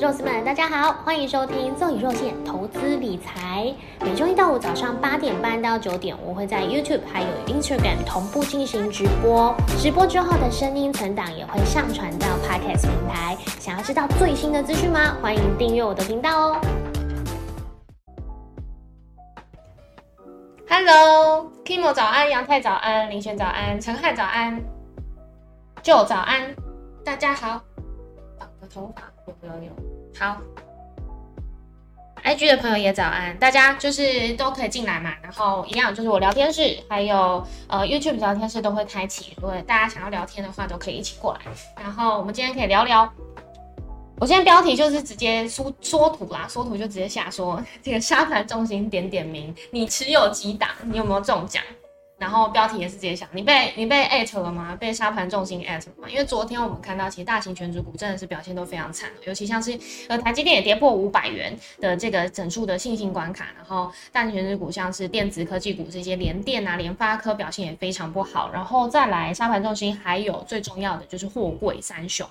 肉丝们，大家好，欢迎收听奏以肉馅投资理财。每周一到五早上八点半到九点，我会在 YouTube 还有 Instagram 同步进行直播。直播之后的声音存档也会上传到 Podcast 平台。想要知道最新的资讯吗？欢迎订阅我的频道哦。Hello，Kimo 早安，杨太早安，林轩早安，陈汉早安，就早安，大家好。绑个头发。有有有，好，IG 的朋友也早安，大家就是都可以进来嘛，然后一样就是我聊天室，还有呃 YouTube 聊天室都会开启，如果大家想要聊天的话，都可以一起过来。然后我们今天可以聊聊，我今天标题就是直接缩缩图啦，缩图就直接下说这个沙盘重心点点名，你持有几档，你有没有中奖？然后标题也是直接想，你被你被艾特了吗？被沙盘重心艾特了吗？因为昨天我们看到，其实大型全指股真的是表现都非常惨，尤其像是呃台积电也跌破五百元的这个整数的信心关卡，然后大型全指股像是电子科技股这些联电啊、联发科表现也非常不好，然后再来沙盘重心还有最重要的就是货柜三雄，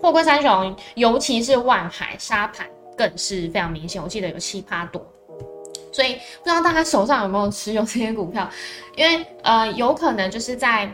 货柜三雄尤其是万海沙盘更是非常明显，我记得有七八多。所以不知道大家手上有没有持有这些股票，因为呃有可能就是在。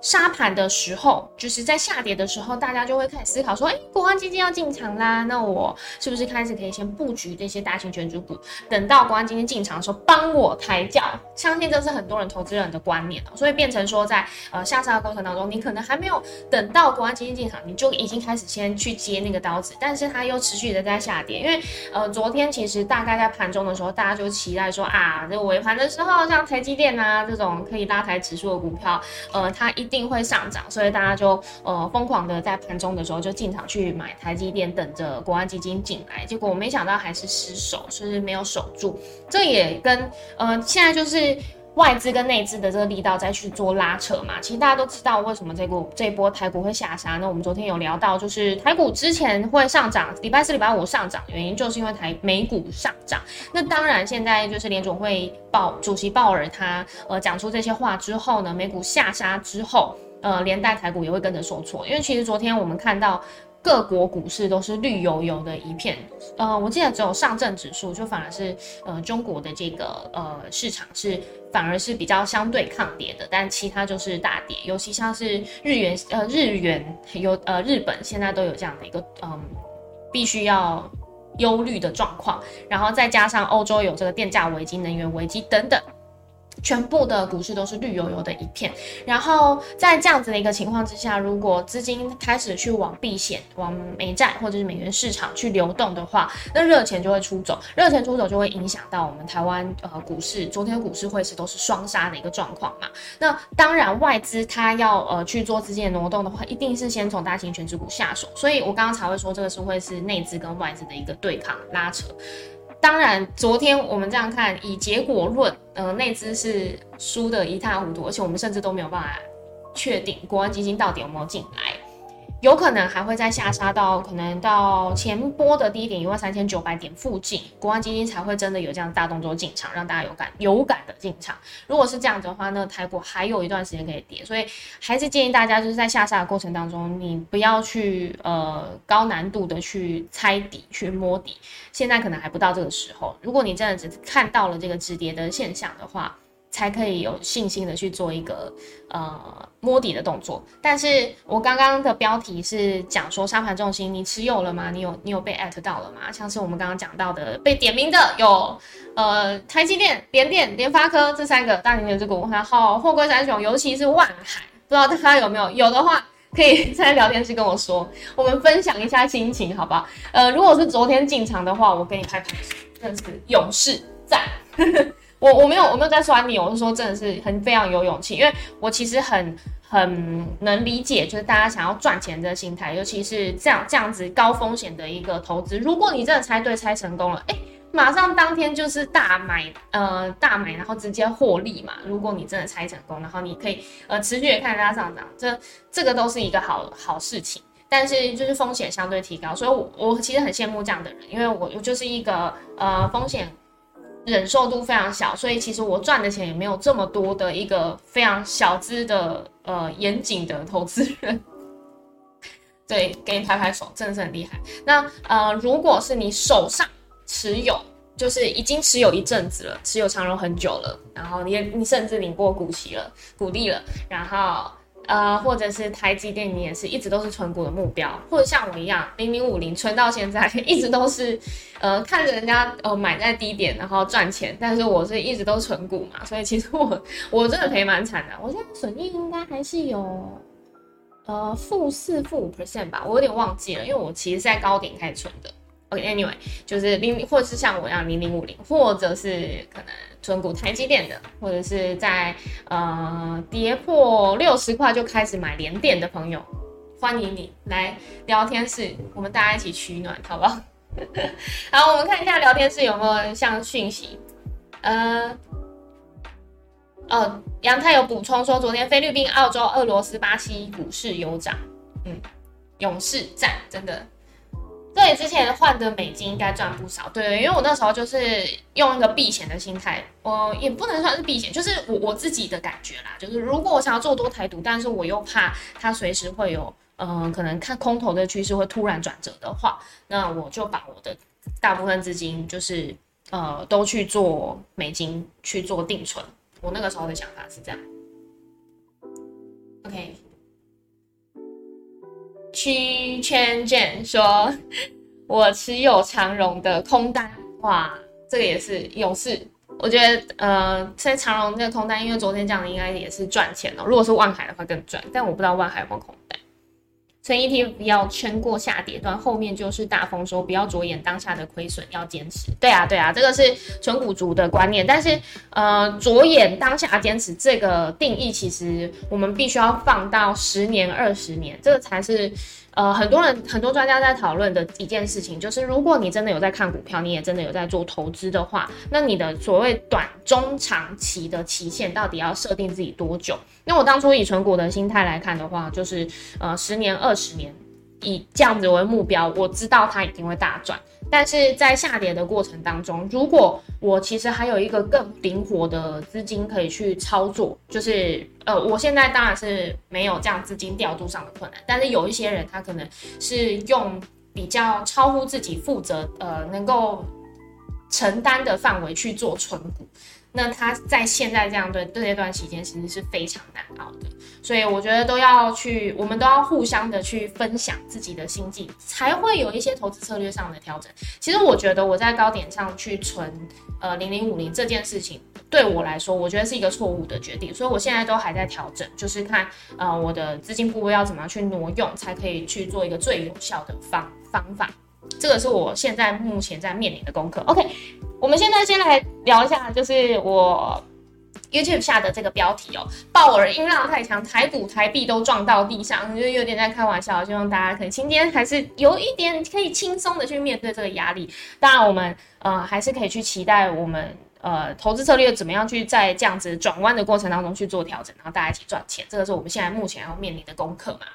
沙盘的时候，就是在下跌的时候，大家就会开始思考说：，哎，国安基金要进场啦，那我是不是开始可以先布局这些大型全主股，等到国安基金进场的时候，帮我抬轿？相信这是很多人投资人的观念所以变成说，在呃下杀的过程当中，你可能还没有等到国安基金进场，你就已经开始先去接那个刀子，但是它又持续的在下跌，因为呃昨天其实大概在盘中的时候，大家就期待说啊，这个尾盘的时候，像台积电啊这种可以拉抬指数的股票，呃，它一定。定会上涨，所以大家就呃疯狂的在盘中的时候就进场去买台积电，等着国安基金进来。结果我没想到还是失守，就是没有守住。这也跟呃现在就是外资跟内资的这个力道再去做拉扯嘛。其实大家都知道为什么这股这波台股会下杀。那我们昨天有聊到，就是台股之前会上涨，礼拜四、礼拜五上涨，原因就是因为台美股上涨。那当然现在就是联总会。主席鲍尔他呃讲出这些话之后呢，美股下杀之后，呃连带台股也会跟着受挫，因为其实昨天我们看到各国股市都是绿油油的一片，呃我记得只有上证指数就反而是呃中国的这个呃市场是反而是比较相对抗跌的，但其他就是大跌，尤其像是日元呃日元有呃日本现在都有这样的一个嗯必须要。忧虑的状况，然后再加上欧洲有这个电价危机、能源危机等等。全部的股市都是绿油油的一片，然后在这样子的一个情况之下，如果资金开始去往避险、往美债或者是美元市场去流动的话，那热钱就会出走，热钱出走就会影响到我们台湾呃股市。昨天股市会是都是双杀的一个状况嘛。那当然外资它要呃去做资金的挪动的话，一定是先从大型全值股下手。所以我刚刚才会说这个是会是内资跟外资的一个对抗拉扯。当然，昨天我们这样看，以结果论，呃，内资是输的一塌糊涂，而且我们甚至都没有办法确定国安基金到底有没有进来。有可能还会再下杀到可能到前波的低点一万三千九百点附近，国安基金才会真的有这样大动作进场，让大家有感有感的进场。如果是这样子的话，那台股还有一段时间可以跌，所以还是建议大家就是在下杀的过程当中，你不要去呃高难度的去猜底去摸底，现在可能还不到这个时候。如果你真的只看到了这个止跌的现象的话，才可以有信心的去做一个呃摸底的动作，但是我刚刚的标题是讲说沙盘重心，你持有了吗？你有你有被艾特到了吗？像是我们刚刚讲到的被点名的有呃台积电、联电、联发科这三个大型的这股，然后货柜三雄，尤其是万海，不知道大家有没有？有的话可以在聊天室跟我说，我们分享一下心情，好不好？呃，如果是昨天进场的话，我给你拍拍手，真的是勇士赞。我我没有我没有在酸你，我是说真的是很非常有勇气，因为我其实很很能理解，就是大家想要赚钱的心态，尤其是这样这样子高风险的一个投资。如果你真的猜对猜成功了，哎，马上当天就是大买呃大买，然后直接获利嘛。如果你真的猜成功，然后你可以呃持续的看它上涨，这这个都是一个好好事情。但是就是风险相对提高，所以我我其实很羡慕这样的人，因为我我就是一个呃风险。忍受度非常小，所以其实我赚的钱也没有这么多的一个非常小资的呃严谨的投资人。对，给你拍拍手，真的是很厉害。那呃，如果是你手上持有，就是已经持有一阵子了，持有长荣很久了，然后你你甚至领过股息了，股利了，然后呃，或者是台积电，你也是一直都是存股的目标，或者像我一样零零五零存到现在，一直都是呃看着人家呃买在低点然后赚钱，但是我是一直都存股嘛，所以其实我我真的赔蛮惨的，我现在损益应该还是有。呃，负四负五 percent 吧，我有点忘记了，因为我其实是在高点开始存的。OK，Anyway，就是零，或是像我一样零零五零，或者是可能存股台积电的，或者是在呃跌破六十块就开始买连电的朋友，欢迎你来聊天室，我们大家一起取暖，好不好？好，我们看一下聊天室有没有像讯息，呃。哦，杨太有补充说，昨天菲律宾、澳洲、俄罗斯、巴西股市有涨，嗯，勇士赞，真的。对，之前换的美金应该赚不少，对，因为我那时候就是用一个避险的心态，我也不能算是避险，就是我我自己的感觉啦，就是如果我想要做多台独，但是我又怕它随时会有，嗯，可能看空头的趋势会突然转折的话，那我就把我的大部分资金就是呃都去做美金去做定存。我那个时候的想法是这样，OK。七千件说，我持有长荣的空单，哇，这个也是勇士。我觉得，呃，现在长荣这个空单，因为昨天讲的应该也是赚钱了。如果是万海的话更赚，但我不知道万海有没有空单。存 ETF 不要撑过下跌段，后面就是大丰收，不要着眼当下的亏损，要坚持。对啊，对啊，这个是纯股族的观念。但是，呃，着眼当下坚持这个定义，其实我们必须要放到十年、二十年，这个才是。呃，很多人很多专家在讨论的一件事情，就是如果你真的有在看股票，你也真的有在做投资的话，那你的所谓短中长期的期限到底要设定自己多久？那我当初以存股的心态来看的话，就是呃十年、二十年，以这样子为目标，我知道它一定会大赚。但是在下跌的过程当中，如果我其实还有一个更灵活的资金可以去操作，就是呃，我现在当然是没有这样资金调度上的困难，但是有一些人他可能是用比较超乎自己负责呃能够承担的范围去做存股。那他在现在这样的这段期间，其实是非常难熬的，所以我觉得都要去，我们都要互相的去分享自己的心境，才会有一些投资策略上的调整。其实我觉得我在高点上去存呃零零五零这件事情，对我来说，我觉得是一个错误的决定，所以我现在都还在调整，就是看呃我的资金部位要怎么样去挪用，才可以去做一个最有效的方方法。这个是我现在目前在面临的功课。OK，我们现在先来聊一下，就是我 YouTube 下的这个标题哦，鲍尔音浪太强，台股台币都撞到地上，就有点在开玩笑。希望大家可以今天还是有一点可以轻松的去面对这个压力。当然，我们呃还是可以去期待我们呃投资策略怎么样去在这样子转弯的过程当中去做调整，然后大家一起赚钱。这个是我们现在目前要面临的功课嘛。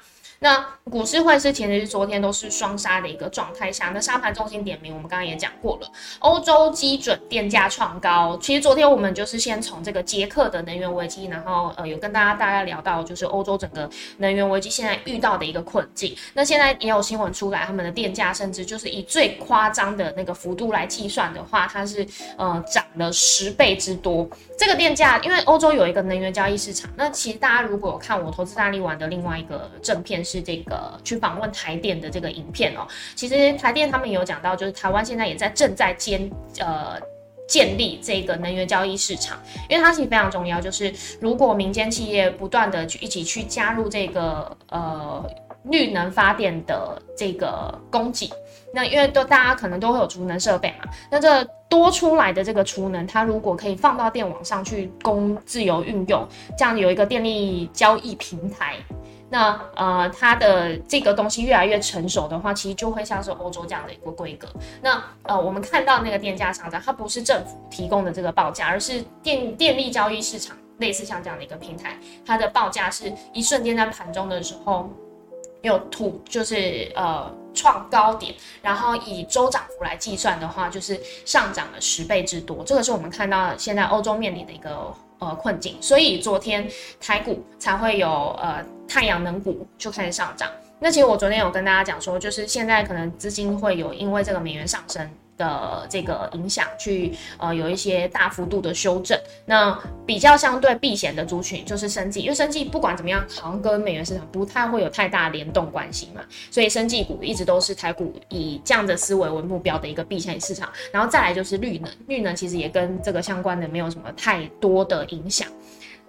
那股市汇市其实昨天都是双杀的一个状态下，那沙盘中心点名，我们刚刚也讲过了，欧洲基准电价创高。其实昨天我们就是先从这个捷克的能源危机，然后呃有跟大家大概聊到，就是欧洲整个能源危机现在遇到的一个困境。那现在也有新闻出来，他们的电价甚至就是以最夸张的那个幅度来计算的话，它是呃涨了十倍之多。这个电价，因为欧洲有一个能源交易市场，那其实大家如果看我投资大力丸的另外一个正片。是这个去访问台电的这个影片哦，其实台电他们有讲到，就是台湾现在也在正在建呃建立这个能源交易市场，因为它其实非常重要，就是如果民间企业不断的去一起去加入这个呃绿能发电的这个供给，那因为都大家可能都会有储能设备嘛，那这多出来的这个储能，它如果可以放到电网上去供自由运用，这样有一个电力交易平台。那呃，它的这个东西越来越成熟的话，其实就会像是欧洲这样的一个规格。那呃，我们看到那个电价上涨，它不是政府提供的这个报价，而是电电力交易市场类似像这样的一个平台，它的报价是一瞬间在盘中的时候有突，就是呃创高点，然后以周涨幅来计算的话，就是上涨了十倍之多。这个是我们看到现在欧洲面临的一个。呃，困境，所以昨天台股才会有呃太阳能股就开始上涨。那其实我昨天有跟大家讲说，就是现在可能资金会有因为这个美元上升。的这个影响，去呃有一些大幅度的修正。那比较相对避险的族群就是生技，因为生技不管怎么样，好像跟美元市场不太会有太大联动关系嘛，所以生技股一直都是台股以这样的思维为目标的一个避险市场。然后再来就是绿能，绿能其实也跟这个相关的没有什么太多的影响。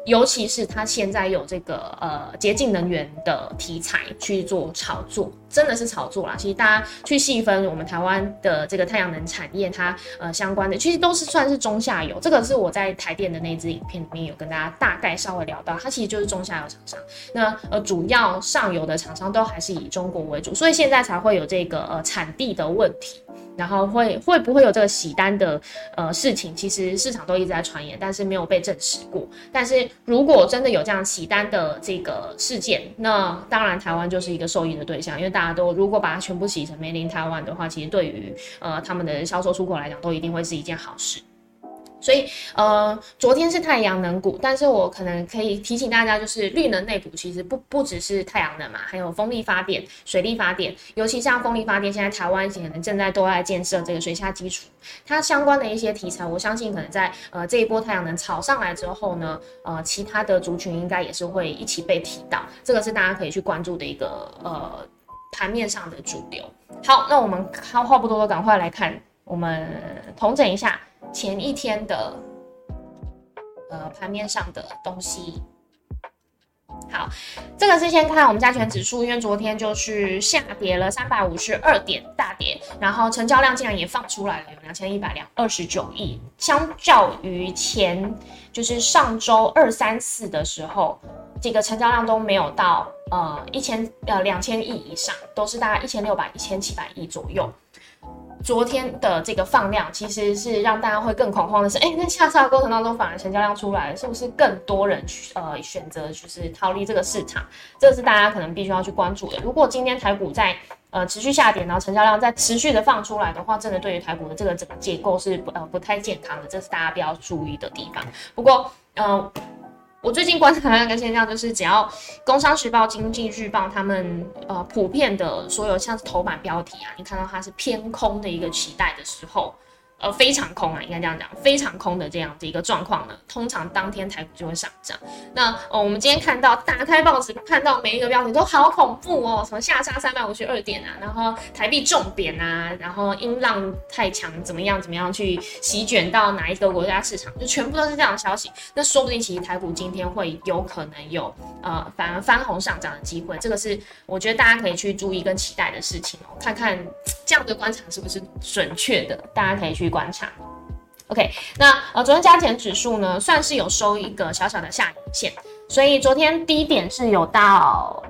尤其是它现在有这个呃洁净能源的题材去做炒作，真的是炒作啦。其实大家去细分我们台湾的这个太阳能产业，它呃相关的其实都是算是中下游。这个是我在台电的那支影片里面有跟大家大概稍微聊到，它其实就是中下游厂商。那呃主要上游的厂商都还是以中国为主，所以现在才会有这个呃产地的问题。然后会会不会有这个洗单的呃事情？其实市场都一直在传言，但是没有被证实过。但是如果真的有这样洗单的这个事件，那当然台湾就是一个受益的对象，因为大家都如果把它全部洗成 Made in Taiwan 的话，其实对于呃他们的销售出口来讲，都一定会是一件好事。所以，呃，昨天是太阳能股，但是我可能可以提醒大家，就是绿能内股其实不不只是太阳能嘛，还有风力发电、水力发电，尤其像风力发电，现在台湾可能正在都在建设这个水下基础，它相关的一些题材，我相信可能在呃这一波太阳能炒上来之后呢，呃，其他的族群应该也是会一起被提到，这个是大家可以去关注的一个呃盘面上的主流。好，那我们话不多说，赶快来看，我们统整一下。前一天的呃盘面上的东西，好，这个是先看我们加权指数，因为昨天就是下跌了三百五十二点，大跌，然后成交量竟然也放出来了，有两千一百两二十九亿，相较于前就是上周二三四的时候，这个成交量都没有到呃一千呃两千亿以上，都是大概一千六百一千七百亿左右。昨天的这个放量其实是让大家会更恐慌的是，哎，那下杀过程当中反而成交量出来了，是不是更多人呃选择就是逃离这个市场？这是大家可能必须要去关注的。如果今天台股在呃持续下跌，然后成交量在持续的放出来的话，真的对于台股的这个整个结构是不呃不太健康的，这是大家比较注意的地方。不过，嗯。我最近观察到一个现象，就是只要《工商时报》《经济日报》他们呃普遍的所有像是头版标题啊，你看到它是偏空的一个期待的时候。呃，非常空啊，应该这样讲，非常空的这样的一个状况呢，通常当天台股就会上涨。那哦，我们今天看到打开报纸，看到每一个标题都好恐怖哦，什么下杀三百五十二点啊，然后台币重贬啊，然后音浪太强，怎么样怎么样去席卷到哪一个国家市场，就全部都是这样的消息。那说不定其实台股今天会有可能有呃反而翻红上涨的机会，这个是我觉得大家可以去注意跟期待的事情哦，看看这样的观察是不是准确的，大家可以去。观察，OK，那呃，昨天加权指数呢，算是有收一个小小的下影线，所以昨天低点是有到。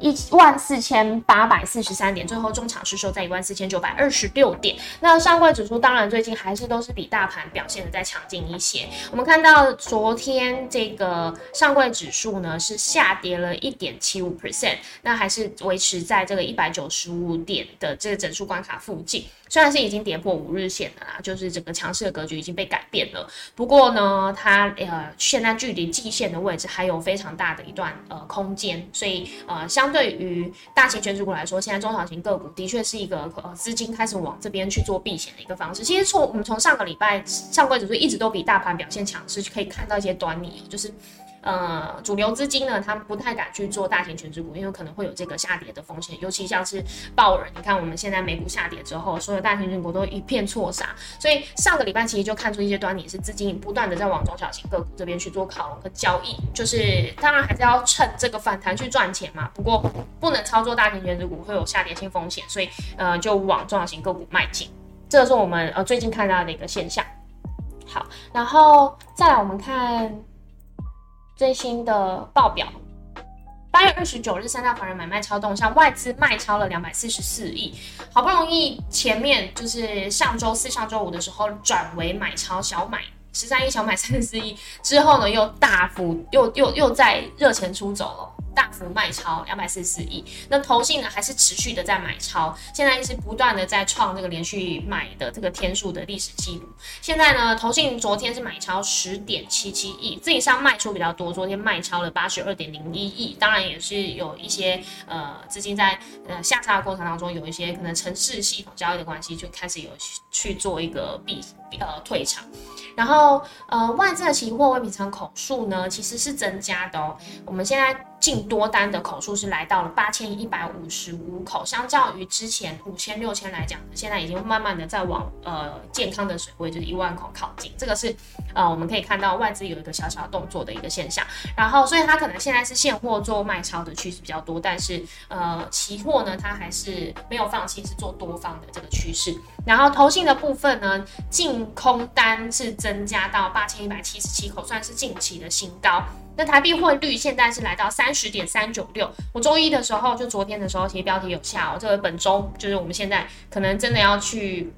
一万四千八百四十三点，最后中场是收在一万四千九百二十六点。那上柜指数当然最近还是都是比大盘表现的再强劲一些。我们看到昨天这个上柜指数呢是下跌了一点七五 percent，那还是维持在这个一百九十五点的这个整数关卡附近。虽然是已经跌破五日线了啦，就是整个强势的格局已经被改变了。不过呢，它呃现在距离季线的位置还有非常大的一段呃空间，所以呃相。对于大型全职股来说，现在中小型个股的确是一个呃资金开始往这边去做避险的一个方式。其实从我们从上个礼拜上柜指数一直都比大盘表现强势，可以看到一些端倪，就是。呃，主流资金呢，他们不太敢去做大型全值股，因为可能会有这个下跌的风险，尤其像是鲍尔，你看我们现在美股下跌之后，所有大型全股都一片错杀，所以上个礼拜其实就看出一些端倪，是资金不断的在往中小型个股这边去做靠拢和交易，就是当然还是要趁这个反弹去赚钱嘛，不过不能操作大型全值股会有下跌性风险，所以呃就往中小型个股迈进，这是我们呃最近看到的一个现象。好，然后再来我们看。最新的报表，八月二十九日三大法人买卖超动向，外资卖超了两百四十四亿，好不容易前面就是上周四、上周五的时候转为买超小买十三亿，小买三十四亿之后呢，又大幅又又又在热钱出走了。大幅卖超两百四十四亿。那投信呢还是持续的在买超，现在是不断的在创这个连续买的这个天数的历史记录。现在呢，投信昨天是买超十点七七亿，自己上卖出比较多，昨天卖超了八十二点零一亿。当然也是有一些呃资金在呃下杀的过程当中，有一些可能城市系统交易的关系，就开始有去做一个避呃退场。然后呃外资的期货未平仓口数呢，其实是增加的哦。我们现在。净多单的口数是来到了八千一百五十五口，相较于之前五千六千来讲，现在已经慢慢的在往呃健康的水位，就是一万口靠近。这个是呃我们可以看到外资有一个小小动作的一个现象。然后，所以它可能现在是现货做卖超的趋势比较多，但是呃期货呢，它还是没有放弃是做多方的这个趋势。然后投信的部分呢，净空单是增加到八千一百七十七口，算是近期的新高。那台币汇率现在是来到三十点三九六。我周一的时候，就昨天的时候，其实标题有下哦。这个本周就是我们现在可能真的要去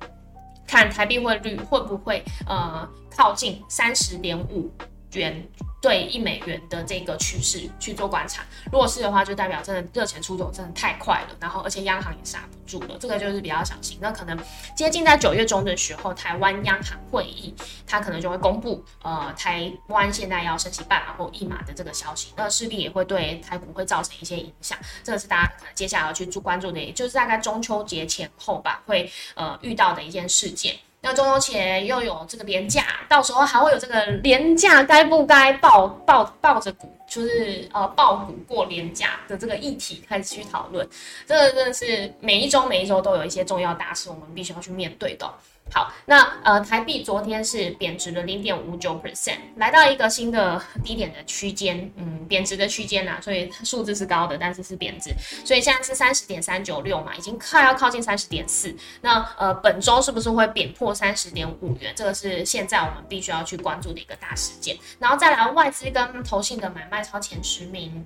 看台币汇率会不会呃靠近三十点五元。对一美元的这个趋势去做观察，如果是的话，就代表真的热钱出走真的太快了，然后而且央行也刹不住了，这个就是比较小心。那可能接近在九月中的时候，台湾央行会议它可能就会公布，呃，台湾现在要升息半码或一码的这个消息，那势必也会对台股会造成一些影响。这个是大家可能接下来要去注关注的，也就是大概中秋节前后吧，会呃遇到的一件事件。那中秋节又有这个廉价，到时候还会有这个廉价该不该抱抱抱着股，就是呃爆股过廉价的这个议题开始去讨论，这个真的是每一周每一周都有一些重要大事，我们必须要去面对的。好，那呃，台币昨天是贬值了零点五九 percent，来到一个新的低点的区间，嗯，贬值的区间呐，所以数字是高的，但是是贬值，所以现在是三十点三九六嘛，已经快要靠近三十点四。那呃，本周是不是会贬破三十点五元？这个是现在我们必须要去关注的一个大事件。然后再来外资跟投信的买卖超前十名。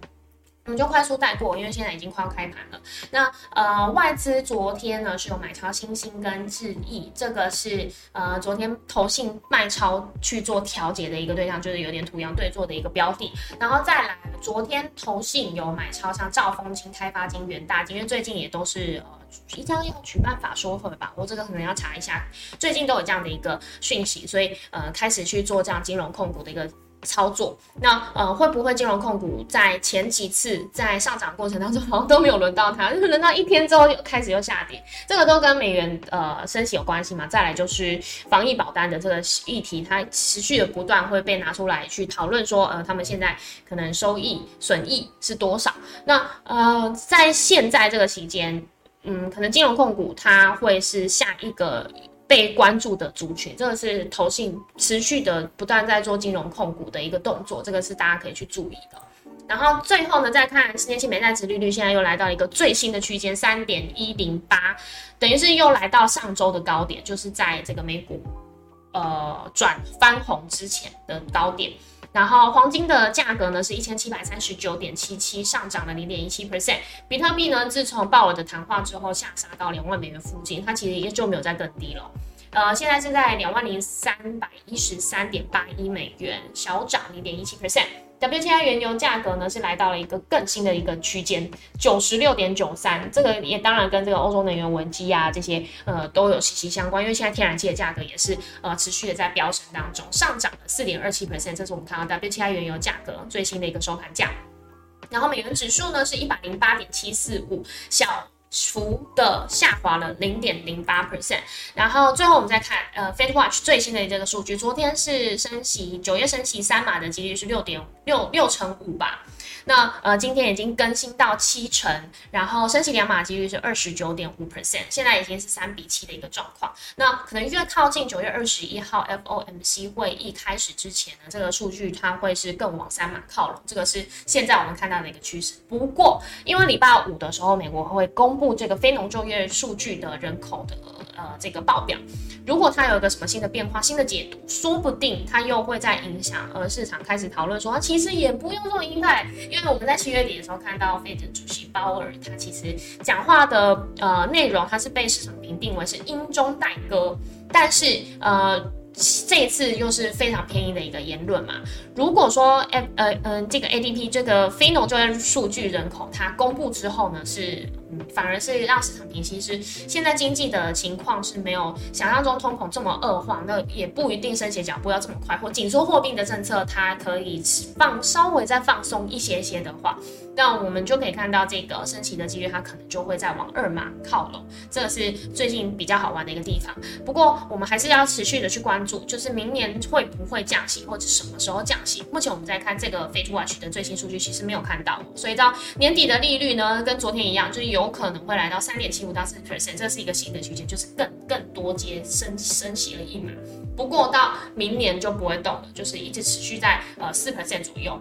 我们就快速带过，因为现在已经快要开盘了。那呃，外资昨天呢是有买超星星跟智毅，这个是呃昨天投信卖超去做调节的一个对象，就是有点图样对坐的一个标的。然后再来，昨天投信有买超像兆丰金、开发金、元大金，因为最近也都是呃即将要举办法说会吧，我这个可能要查一下，最近都有这样的一个讯息，所以呃开始去做这样金融控股的一个。操作那呃会不会金融控股在前几次在上涨过程当中好像都没有轮到它，就是轮到一天之后又开始又下跌，这个都跟美元呃升息有关系嘛？再来就是防疫保单的这个议题，它持续的不断会被拿出来去讨论，说呃他们现在可能收益损益是多少？那呃在现在这个期间，嗯，可能金融控股它会是下一个。被关注的族群，这个是投信持续的不断在做金融控股的一个动作，这个是大家可以去注意的。然后最后呢，再看十年期美债值利率，现在又来到一个最新的区间三点一零八，等于是又来到上周的高点，就是在这个美股呃转翻红之前的高点。然后黄金的价格呢是一千七百三十九点七七，上涨了零点一七 percent。比特币呢，自从鲍尔的谈话之后下杀到两万美元附近，它其实也就没有再更低了。呃，现在是在两万零三百一十三点八一美元，小涨零点一七 percent。WTI 原油价格呢是来到了一个更新的一个区间，九十六点九三，这个也当然跟这个欧洲能源危机啊这些呃都有息息相关，因为现在天然气的价格也是呃持续的在飙升当中，上涨了四点二七 percent，这是我们看到 WTI 原油价格最新的一个收盘价。然后美元指数呢是一百零八点七四五，小。除的下滑了零点零八 percent，然后最后我们再看呃，Fed Watch 最新的这个数据，昨天是升息九月升息三码的几率是六点六六成五吧。那呃，今天已经更新到七成，然后升息两码几率是二十九点五 percent，现在已经是三比七的一个状况。那可能越靠近九月二十一号 FOMC 会议开始之前呢，这个数据它会是更往三码靠拢，这个是现在我们看到的一个趋势。不过，因为礼拜五的时候，美国会公布这个非农就业数据的人口的呃这个报表，如果它有一个什么新的变化、新的解读，说不定它又会在影响呃市场开始讨论说，其实也不用这么鹰派。因为我们在七月底的时候看到费城主席鲍尔，他其实讲话的呃内容，他是被市场评定为是英中带歌，但是呃这一次又是非常偏移的一个言论嘛。如果说，哎，呃，嗯，这个 ADP 这个非农就业数据人口它公布之后呢，是，嗯，反而是让市场平息，是现在经济的情况是没有想象中通膨这么恶化，那也不一定升息脚步要这么快，或紧缩货币的政策它可以放稍微再放松一些些的话，那我们就可以看到这个升息的几率它可能就会再往二码靠拢，这个是最近比较好玩的一个地方。不过我们还是要持续的去关注，就是明年会不会降息，或者什么时候降息。目前我们在看这个 Fed Watch 的最新数据，其实没有看到，所以到年底的利率呢，跟昨天一样，就是有可能会来到三点七五到四 percent，这是一个新的区间，就是更更多阶升升息了一码。不过到明年就不会动了，就是一直持续在呃四 percent 左右。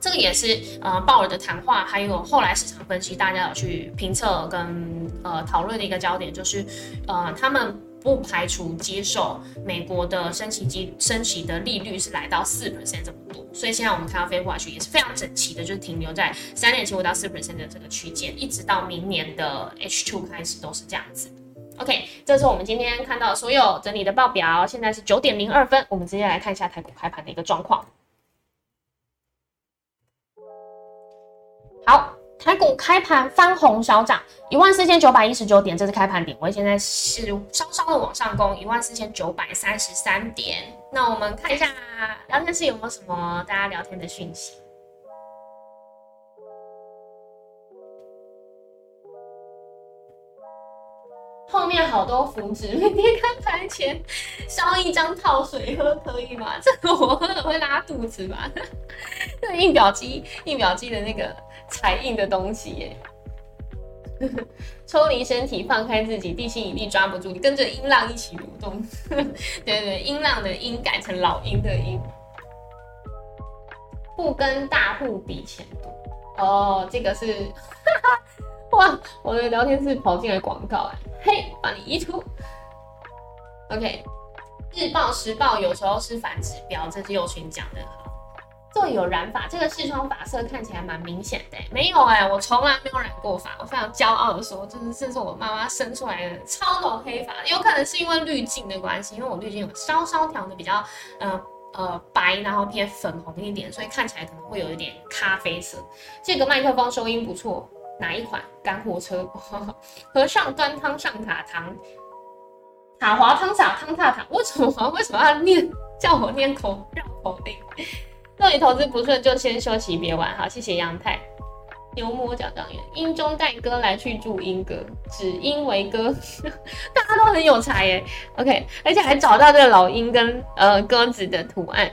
这个也是呃鲍尔的谈话，还有后来市场分析，大家有去评测跟呃讨论的一个焦点，就是呃他们。不排除接受美国的升息机升息的利率是来到四 percent 这么多，所以现在我们看到飞过去也是非常整齐的，就是停留在三点七五到四 percent 的这个区间，一直到明年的 H two 开始都是这样子。OK，这是我们今天看到所有整理的报表，现在是九点零二分，我们直接来看一下台股开盘的一个状况。好。台股开盘翻红小涨，一万四千九百一十九点，这是开盘点位，现在是稍稍的往上攻，一万四千九百三十三点。那我们看一下聊天室有没有什么大家聊天的讯息。后面好多符纸，每天开盘前烧一张套水喝可以吗？这个我喝了会拉肚子吧？那印表机，印表机的那个。彩印的东西耶，抽离身体，放开自己，地心引力抓不住你，跟着音浪一起蠕动。对对，音浪的音改成老鹰的鹰。不跟大户比钱多哦，这个是哇，我的聊天室跑进来广告哎，嘿，把你移出。OK，日报时报有时候是反指标，这是右群讲的。这有染发，这个视窗发色看起来蛮明显的。没有哎，我从来没有染过发。我非常骄傲的说，就是这是我妈妈生出来的超浓黑发。有可能是因为滤镜的关系，因为我滤镜有稍稍调的比较，呃呃白，然后偏粉红一点，所以看起来可能会有一点咖啡色。这个麦克风收音不错，哪一款？干货车。和尚端汤上塔堂，塔滑汤洒汤踏塔。为什么？为什么要念叫我念口绕口令？若你投资不顺，就先休息，别玩。好，谢谢杨太。牛魔讲当员，音中带歌来去注音歌，只因为歌，大家都很有才耶。OK，而且还找到这个老鹰跟呃鸽子的图案。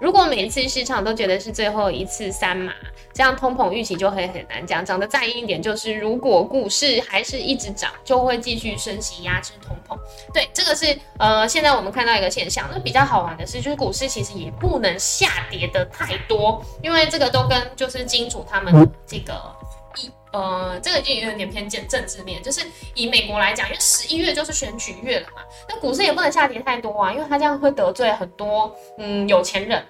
如果每一次市场都觉得是最后一次三码，这样通膨预期就会很难讲。讲的再硬一点，就是如果股市还是一直涨，就会继续升息压制通膨。对，这个是呃，现在我们看到一个现象。那比较好玩的是，就是股市其实也不能下跌的太多，因为这个都跟就是金主他们这个呃，这个就有点偏见政治面。就是以美国来讲，因为十一月就是选举月了嘛，那股市也不能下跌太多啊，因为它这样会得罪很多嗯有钱人。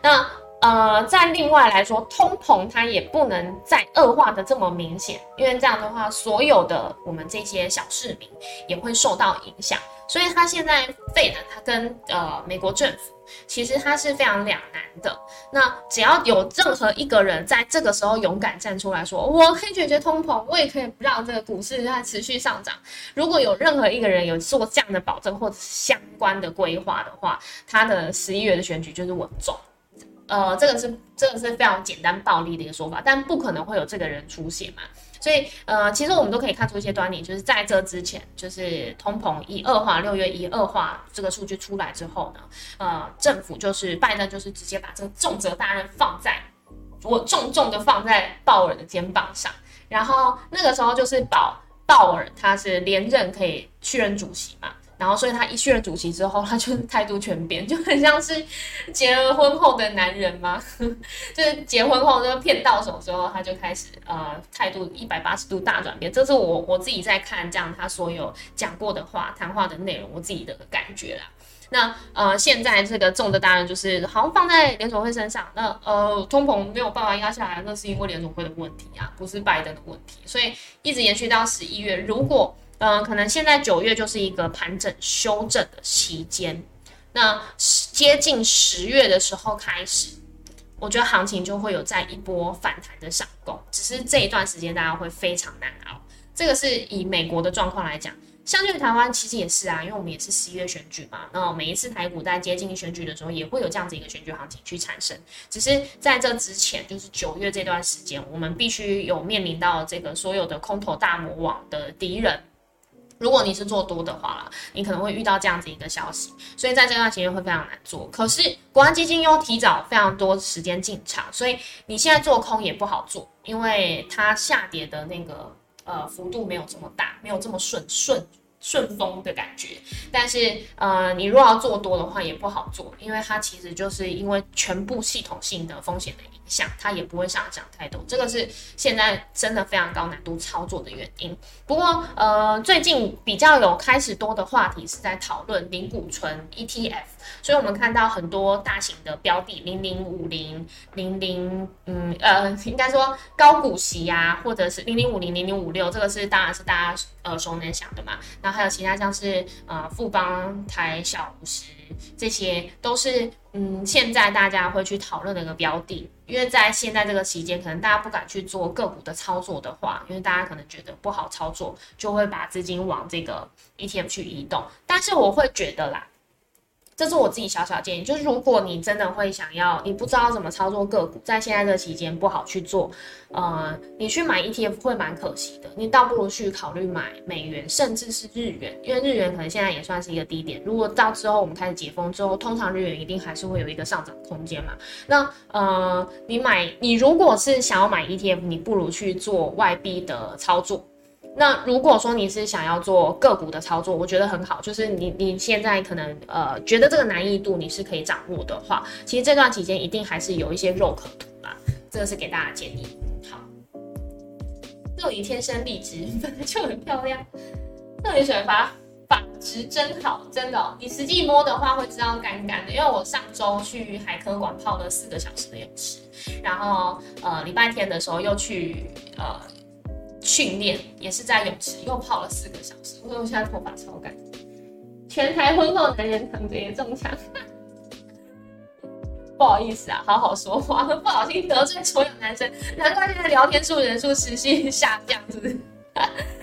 那呃，在另外来说，通膨它也不能再恶化的这么明显，因为这样的话，所有的我们这些小市民也会受到影响。所以它现在废的，它跟呃美国政府其实它是非常两难的。那只要有任何一个人在这个时候勇敢站出来说，我可以解决通膨，我也可以不让这个股市它持续上涨。如果有任何一个人有做这样的保证或者相关的规划的话，他的十一月的选举就是稳重。呃，这个是这个是非常简单暴力的一个说法，但不可能会有这个人出现嘛。所以呃，其实我们都可以看出一些端倪，就是在这之前，就是通膨一恶化，六月一恶化这个数据出来之后呢，呃，政府就是拜登就是直接把这个重责大任放在我重重的放在鲍尔的肩膀上，然后那个时候就是保鲍尔他是连任可以续任主席嘛。然后，所以他一去了主席之后，他就态度全变，就很像是结了婚后的男人嘛？就是结婚后就骗到手之后，他就开始呃态度一百八十度大转变。这是我我自己在看这样他所有讲过的话、谈话的内容，我自己的感觉啦。那呃，现在这个重的大人就是好像放在联总会身上。那呃，通膨没有办法压下来，那是因为联总会的问题啊，不是拜登的问题。所以一直延续到十一月，如果嗯，可能现在九月就是一个盘整修正的期间，那接近十月的时候开始，我觉得行情就会有再一波反弹的上攻，只是这一段时间大家会非常难熬。这个是以美国的状况来讲。相对于台湾，其实也是啊，因为我们也是十一月选举嘛，那每一次台股在接近选举的时候，也会有这样子一个选举行情去产生。只是在这之前，就是九月这段时间，我们必须有面临到这个所有的空头大魔王的敌人。如果你是做多的话啦，你可能会遇到这样子一个消息，所以在这段时间会非常难做。可是国安基金又提早非常多时间进场，所以你现在做空也不好做，因为它下跌的那个。呃，幅度没有这么大，没有这么顺顺顺风的感觉。但是，呃，你若要做多的话，也不好做，因为它其实就是因为全部系统性的风险的影响，它也不会上涨太多。这个是现在真的非常高难度操作的原因。不过，呃，最近比较有开始多的话题是在讨论零股存 ETF。所以，我们看到很多大型的标的，零零五零、零零，嗯呃，应该说高股息呀，或者是零零五零、零零五六，这个是当然是大家耳熟能详的嘛。然后还有其他像是呃富邦台小五十，这些都是嗯现在大家会去讨论的一个标的。因为在现在这个期间，可能大家不敢去做个股的操作的话，因为大家可能觉得不好操作，就会把资金往这个 ETF 去移动。但是我会觉得啦。这是我自己小小建议，就是如果你真的会想要，你不知道怎么操作个股，在现在这期间不好去做，呃，你去买 ETF 会蛮可惜的。你倒不如去考虑买美元，甚至是日元，因为日元可能现在也算是一个低点。如果到之后我们开始解封之后，通常日元一定还是会有一个上涨空间嘛。那呃，你买，你如果是想要买 ETF，你不如去做外币的操作。那如果说你是想要做个股的操作，我觉得很好，就是你你现在可能呃觉得这个难易度你是可以掌握的话，其实这段期间一定还是有一些肉可图啦，这个是给大家建议。好，肉鱼天生丽质，本来就很漂亮，肉鱼水发发质真好，真的，你实际摸的话会知道干干的，因为我上周去海科馆泡了四个小时的泳池，然后呃礼拜天的时候又去呃。训练也是在泳池，又泡了四个小时。我说我现在头发超干，全台婚后男人躺着也中枪。不好意思啊，好好说话，不小心得罪所有男生，难怪现在聊天数人数持续下降，是不是？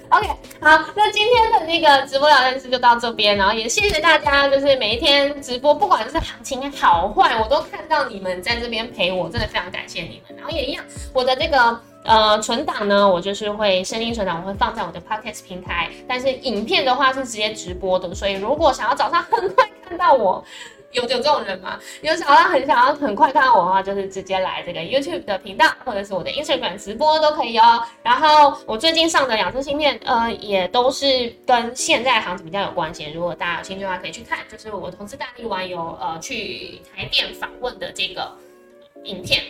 OK，好，那今天的那个直播聊天室就到这边，然后也谢谢大家，就是每一天直播，不管是行情好坏，我都看到你们在这边陪我，真的非常感谢你们。然后也一样，我的这个呃存档呢，我就是会声音存档，我会放在我的 Podcast 平台，但是影片的话是直接直播的，所以如果想要早上很快看到我。有有这种人吗？有想要很想要很快看到我的话，就是直接来这个 YouTube 的频道，或者是我的 Instagram 直播都可以哦。然后我最近上的两支芯片，呃，也都是跟现在行情比较有关系。如果大家有兴趣的话，可以去看，就是我同事大力玩有呃去台电访问的这个影片，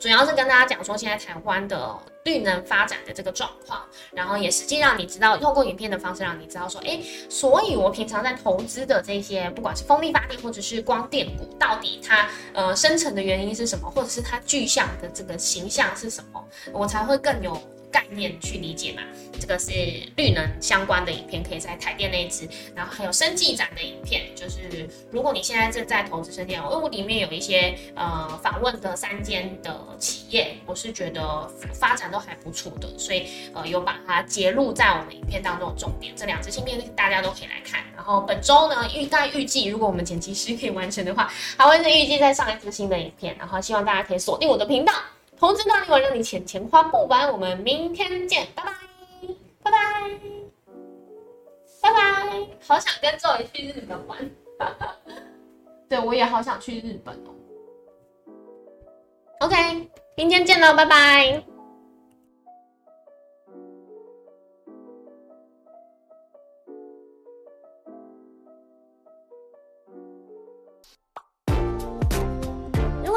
主要是跟大家讲说现在台湾的。绿能发展的这个状况，然后也实际让你知道，透过影片的方式让你知道说，哎，所以我平常在投资的这些，不管是风力发电或者是光电股，到底它呃生成的原因是什么，或者是它具象的这个形象是什么，我才会更有。概念去理解嘛，这个是绿能相关的影片，可以在台电那一支，然后还有生技展的影片，就是如果你现在正在投资生电，因为我里面有一些呃访问的三间的企业，我是觉得发展都还不错的，所以呃有把它揭露在我们影片当中的重点，这两支芯片大家都可以来看。然后本周呢，预大预计如果我们剪辑师可以完成的话，还会是预计再上一支新的影片，然后希望大家可以锁定我的频道。投资大你，我，让你钱钱花不完。我们明天见，拜拜，拜拜，拜拜。好想跟周伟去日本玩，对我也好想去日本哦。OK，明天见喽，拜拜。